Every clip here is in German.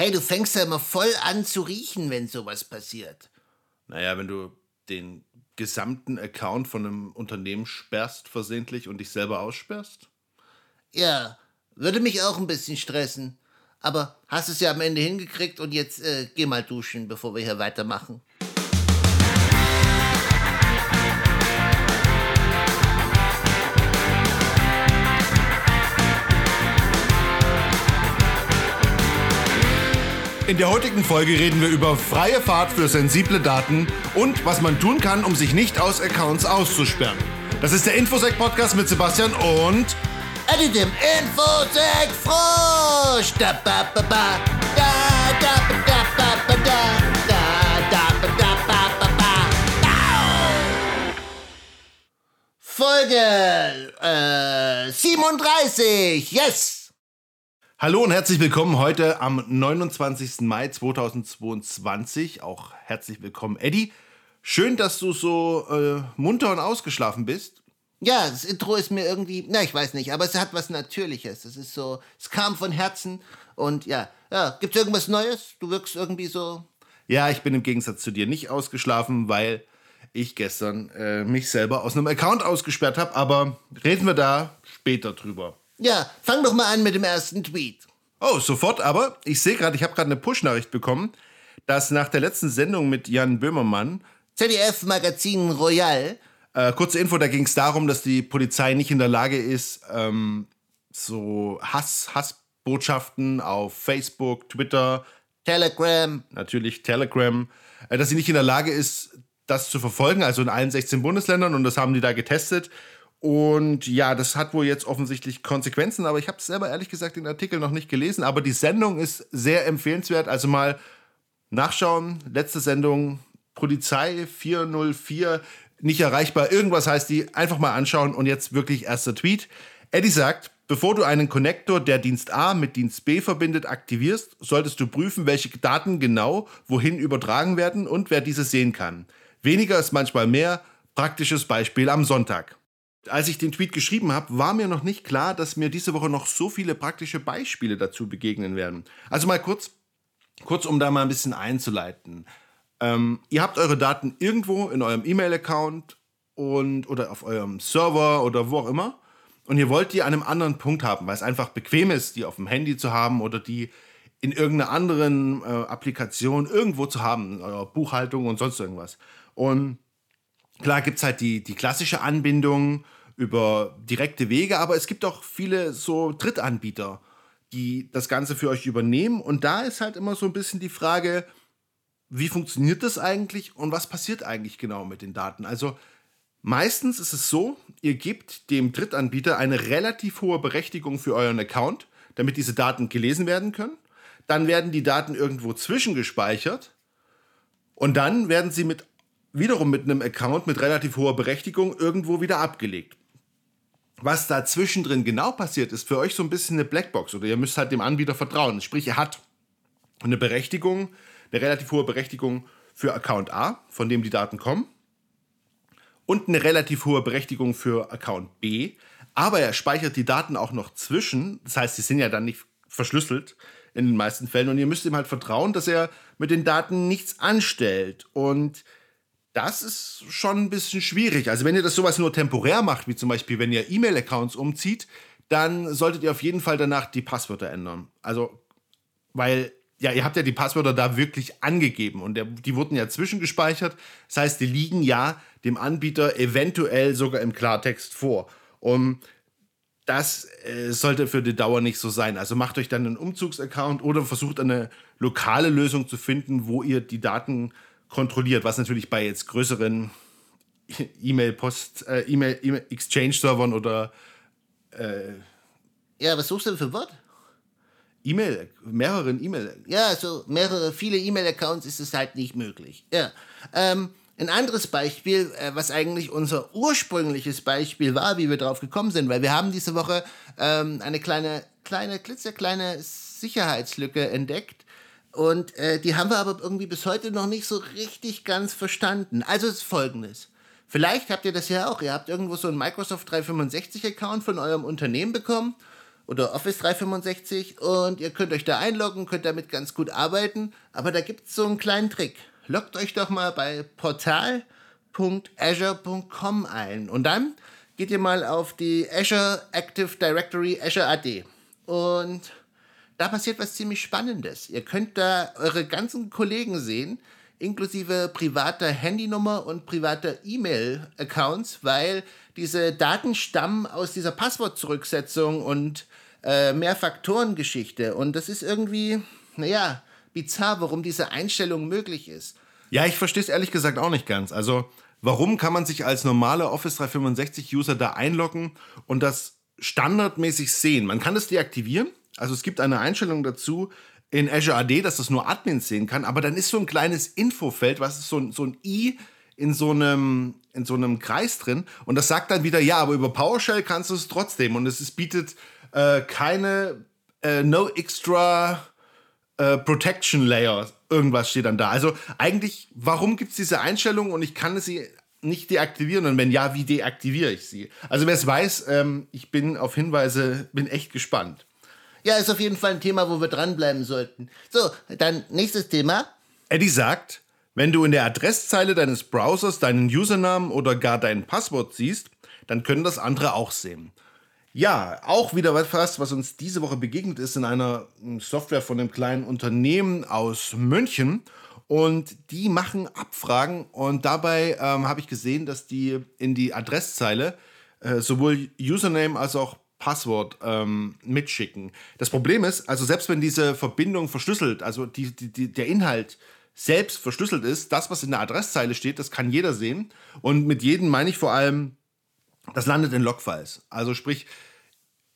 Hey, du fängst ja immer voll an zu riechen, wenn sowas passiert. Naja, wenn du den gesamten Account von einem Unternehmen sperrst versehentlich und dich selber aussperrst? Ja, würde mich auch ein bisschen stressen. Aber hast es ja am Ende hingekriegt und jetzt äh, geh mal duschen, bevor wir hier weitermachen. In der heutigen Folge reden wir über freie Fahrt für sensible Daten und was man tun kann, um sich nicht aus Accounts auszusperren. Das ist der Infosec Podcast mit Sebastian und Eddie dem Infosec Frosch. Da ba ba ba. Da da ba da. Folge äh, 37. Yes. Hallo und herzlich willkommen heute am 29. Mai 2022. Auch herzlich willkommen, Eddie. Schön, dass du so äh, munter und ausgeschlafen bist. Ja, das Intro ist mir irgendwie, na, ich weiß nicht, aber es hat was Natürliches. Es ist so, es kam von Herzen und ja, ja, gibt's irgendwas Neues? Du wirkst irgendwie so. Ja, ich bin im Gegensatz zu dir nicht ausgeschlafen, weil ich gestern äh, mich selber aus einem Account ausgesperrt habe, aber reden wir da später drüber. Ja, fang doch mal an mit dem ersten Tweet. Oh, sofort, aber ich sehe gerade, ich habe gerade eine Push-Nachricht bekommen, dass nach der letzten Sendung mit Jan Böhmermann, ZDF Magazin Royal, äh, kurze Info, da ging es darum, dass die Polizei nicht in der Lage ist, ähm, so Hass, Hassbotschaften auf Facebook, Twitter, Telegram, natürlich Telegram, äh, dass sie nicht in der Lage ist, das zu verfolgen, also in allen 16 Bundesländern und das haben die da getestet und ja, das hat wohl jetzt offensichtlich Konsequenzen, aber ich habe selber ehrlich gesagt den Artikel noch nicht gelesen. Aber die Sendung ist sehr empfehlenswert. Also mal nachschauen. Letzte Sendung, Polizei 404, nicht erreichbar. Irgendwas heißt die. Einfach mal anschauen und jetzt wirklich erster Tweet. Eddie sagt, bevor du einen Connector, der Dienst A mit Dienst B verbindet, aktivierst, solltest du prüfen, welche Daten genau wohin übertragen werden und wer diese sehen kann. Weniger ist manchmal mehr. Praktisches Beispiel am Sonntag. Als ich den Tweet geschrieben habe, war mir noch nicht klar, dass mir diese Woche noch so viele praktische Beispiele dazu begegnen werden. Also mal kurz, kurz um da mal ein bisschen einzuleiten. Ähm, ihr habt eure Daten irgendwo in eurem E-Mail-Account und oder auf eurem Server oder wo auch immer und ihr wollt die an einem anderen Punkt haben, weil es einfach bequem ist, die auf dem Handy zu haben oder die in irgendeiner anderen äh, Applikation irgendwo zu haben, in eurer Buchhaltung und sonst irgendwas. Und Klar gibt es halt die, die klassische Anbindung über direkte Wege, aber es gibt auch viele so Drittanbieter, die das Ganze für euch übernehmen. Und da ist halt immer so ein bisschen die Frage, wie funktioniert das eigentlich und was passiert eigentlich genau mit den Daten? Also meistens ist es so, ihr gebt dem Drittanbieter eine relativ hohe Berechtigung für euren Account, damit diese Daten gelesen werden können. Dann werden die Daten irgendwo zwischengespeichert und dann werden sie mit wiederum mit einem Account mit relativ hoher Berechtigung irgendwo wieder abgelegt. Was da zwischendrin genau passiert, ist für euch so ein bisschen eine Blackbox oder ihr müsst halt dem Anbieter vertrauen. Sprich, er hat eine Berechtigung, eine relativ hohe Berechtigung für Account A, von dem die Daten kommen, und eine relativ hohe Berechtigung für Account B, aber er speichert die Daten auch noch zwischen, das heißt, sie sind ja dann nicht verschlüsselt in den meisten Fällen und ihr müsst ihm halt vertrauen, dass er mit den Daten nichts anstellt und das ist schon ein bisschen schwierig. Also wenn ihr das sowas nur temporär macht, wie zum Beispiel, wenn ihr E-Mail-Accounts umzieht, dann solltet ihr auf jeden Fall danach die Passwörter ändern. Also, weil, ja, ihr habt ja die Passwörter da wirklich angegeben und der, die wurden ja zwischengespeichert. Das heißt, die liegen ja dem Anbieter eventuell sogar im Klartext vor. Und das äh, sollte für die Dauer nicht so sein. Also macht euch dann einen Umzugsaccount oder versucht eine lokale Lösung zu finden, wo ihr die Daten kontrolliert, was natürlich bei jetzt größeren E-Mail-Post, äh, E-Mail-Exchange-Servern oder äh, Ja, was suchst du denn für Wort? E-Mail, mehreren E-Mail. Ja, so mehrere, viele E-Mail-Accounts ist es halt nicht möglich. Ja. Ähm, ein anderes Beispiel, äh, was eigentlich unser ursprüngliches Beispiel war, wie wir drauf gekommen sind, weil wir haben diese Woche ähm, eine kleine, kleine, klitzekleine Sicherheitslücke entdeckt, und äh, die haben wir aber irgendwie bis heute noch nicht so richtig ganz verstanden. Also ist folgendes. Vielleicht habt ihr das ja auch. Ihr habt irgendwo so einen Microsoft 365-Account von eurem Unternehmen bekommen oder Office 365 und ihr könnt euch da einloggen, könnt damit ganz gut arbeiten. Aber da gibt es so einen kleinen Trick. Loggt euch doch mal bei portal.azure.com ein und dann geht ihr mal auf die Azure Active Directory Azure AD und da passiert was ziemlich Spannendes. Ihr könnt da eure ganzen Kollegen sehen, inklusive privater Handynummer und privater E-Mail-Accounts, weil diese Daten stammen aus dieser Passwortzurücksetzung und äh, Mehrfaktoren-Geschichte. Und das ist irgendwie, naja, bizarr, warum diese Einstellung möglich ist. Ja, ich verstehe es ehrlich gesagt auch nicht ganz. Also, warum kann man sich als normaler Office 365-User da einloggen und das standardmäßig sehen? Man kann das deaktivieren also es gibt eine Einstellung dazu in Azure AD, dass das nur Admins sehen kann, aber dann ist so ein kleines Infofeld, was ist so, ein, so ein i in so einem in so einem Kreis drin und das sagt dann wieder ja, aber über PowerShell kannst du es trotzdem und es ist, bietet äh, keine äh, no extra äh, Protection Layer. Irgendwas steht dann da. Also eigentlich, warum gibt es diese Einstellung und ich kann sie nicht deaktivieren und wenn ja, wie deaktiviere ich sie? Also wer es weiß, ähm, ich bin auf Hinweise, bin echt gespannt. Ja, ist auf jeden Fall ein Thema, wo wir dranbleiben sollten. So, dann nächstes Thema. Eddie sagt, wenn du in der Adresszeile deines Browsers deinen Usernamen oder gar dein Passwort siehst, dann können das andere auch sehen. Ja, auch wieder was, was uns diese Woche begegnet ist in einer hm, Software von einem kleinen Unternehmen aus München. Und die machen Abfragen und dabei ähm, habe ich gesehen, dass die in die Adresszeile äh, sowohl Username als auch Passwort ähm, mitschicken. Das Problem ist, also selbst wenn diese Verbindung verschlüsselt, also die, die, die, der Inhalt selbst verschlüsselt ist, das, was in der Adresszeile steht, das kann jeder sehen. Und mit jedem meine ich vor allem, das landet in Logfiles. Also sprich,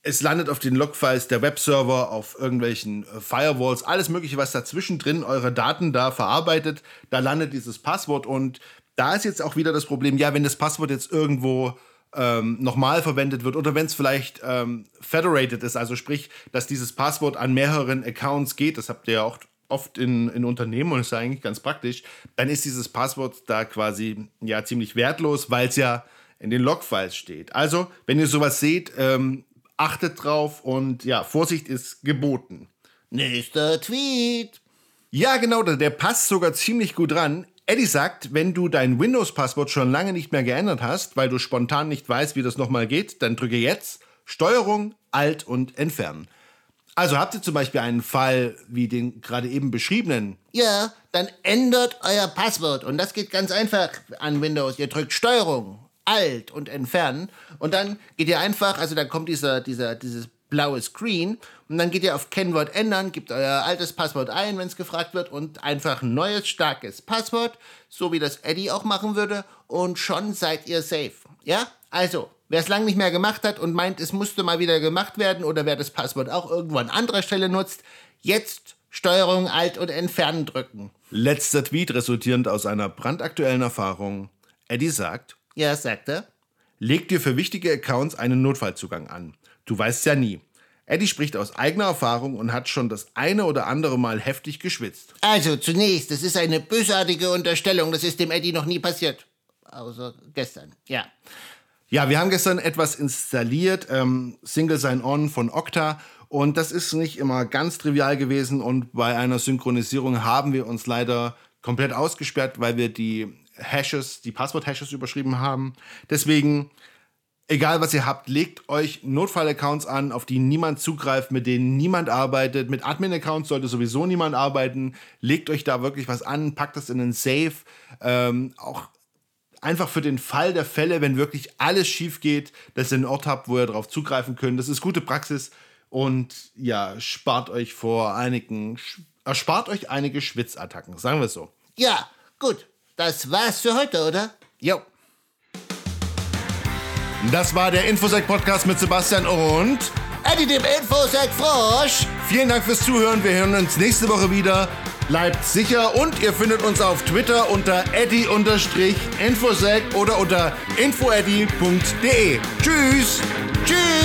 es landet auf den Logfiles der Webserver, auf irgendwelchen äh, Firewalls, alles Mögliche, was dazwischen drin eure Daten da verarbeitet, da landet dieses Passwort. Und da ist jetzt auch wieder das Problem, ja, wenn das Passwort jetzt irgendwo ähm, nochmal verwendet wird oder wenn es vielleicht ähm, federated ist, also sprich, dass dieses Passwort an mehreren Accounts geht, das habt ihr ja auch oft in, in Unternehmen und ist ja eigentlich ganz praktisch, dann ist dieses Passwort da quasi ja ziemlich wertlos, weil es ja in den Logfiles steht. Also, wenn ihr sowas seht, ähm, achtet drauf und ja, Vorsicht ist geboten. Nächster Tweet. Ja, genau, der passt sogar ziemlich gut ran. Eddie sagt, wenn du dein Windows-Passwort schon lange nicht mehr geändert hast, weil du spontan nicht weißt, wie das nochmal geht, dann drücke jetzt Steuerung, Alt und Entfernen. Also habt ihr zum Beispiel einen Fall wie den gerade eben beschriebenen? Ja, dann ändert euer Passwort und das geht ganz einfach an Windows. Ihr drückt Steuerung, Alt und Entfernen und dann geht ihr einfach, also dann kommt dieser, dieser, dieses blaue Screen und dann geht ihr auf Kennwort ändern, gebt euer altes Passwort ein, wenn es gefragt wird und einfach ein neues, starkes Passwort, so wie das Eddie auch machen würde und schon seid ihr safe. Ja? Also, wer es lange nicht mehr gemacht hat und meint, es musste mal wieder gemacht werden oder wer das Passwort auch irgendwo an anderer Stelle nutzt, jetzt Steuerung Alt und Entfernen drücken. Letzter Tweet resultierend aus einer brandaktuellen Erfahrung. Eddie sagt, ja, sagt er. Leg dir für wichtige Accounts einen Notfallzugang an. Du weißt ja nie. Eddie spricht aus eigener Erfahrung und hat schon das eine oder andere Mal heftig geschwitzt. Also zunächst, das ist eine bösartige Unterstellung. Das ist dem Eddie noch nie passiert. Außer gestern, ja. Ja, wir haben gestern etwas installiert, ähm, Single Sign-On von Okta. Und das ist nicht immer ganz trivial gewesen. Und bei einer Synchronisierung haben wir uns leider komplett ausgesperrt, weil wir die Hashes, die Passwort-Hashes überschrieben haben. Deswegen Egal was ihr habt, legt euch Notfall-Accounts an, auf die niemand zugreift, mit denen niemand arbeitet. Mit Admin-Accounts sollte sowieso niemand arbeiten. Legt euch da wirklich was an, packt das in einen Safe. Ähm, auch einfach für den Fall der Fälle, wenn wirklich alles schief geht, dass ihr einen Ort habt, wo ihr darauf zugreifen könnt. Das ist gute Praxis und ja, spart euch vor einigen, erspart euch einige Schwitzattacken, sagen wir es so. Ja, gut. Das war's für heute, oder? Jo. Das war der Infosec-Podcast mit Sebastian und Eddie dem Infosec-Frosch. Vielen Dank fürs Zuhören. Wir hören uns nächste Woche wieder. Bleibt sicher und ihr findet uns auf Twitter unter eddy-infosec oder unter infoeddy.de. Tschüss. Tschüss.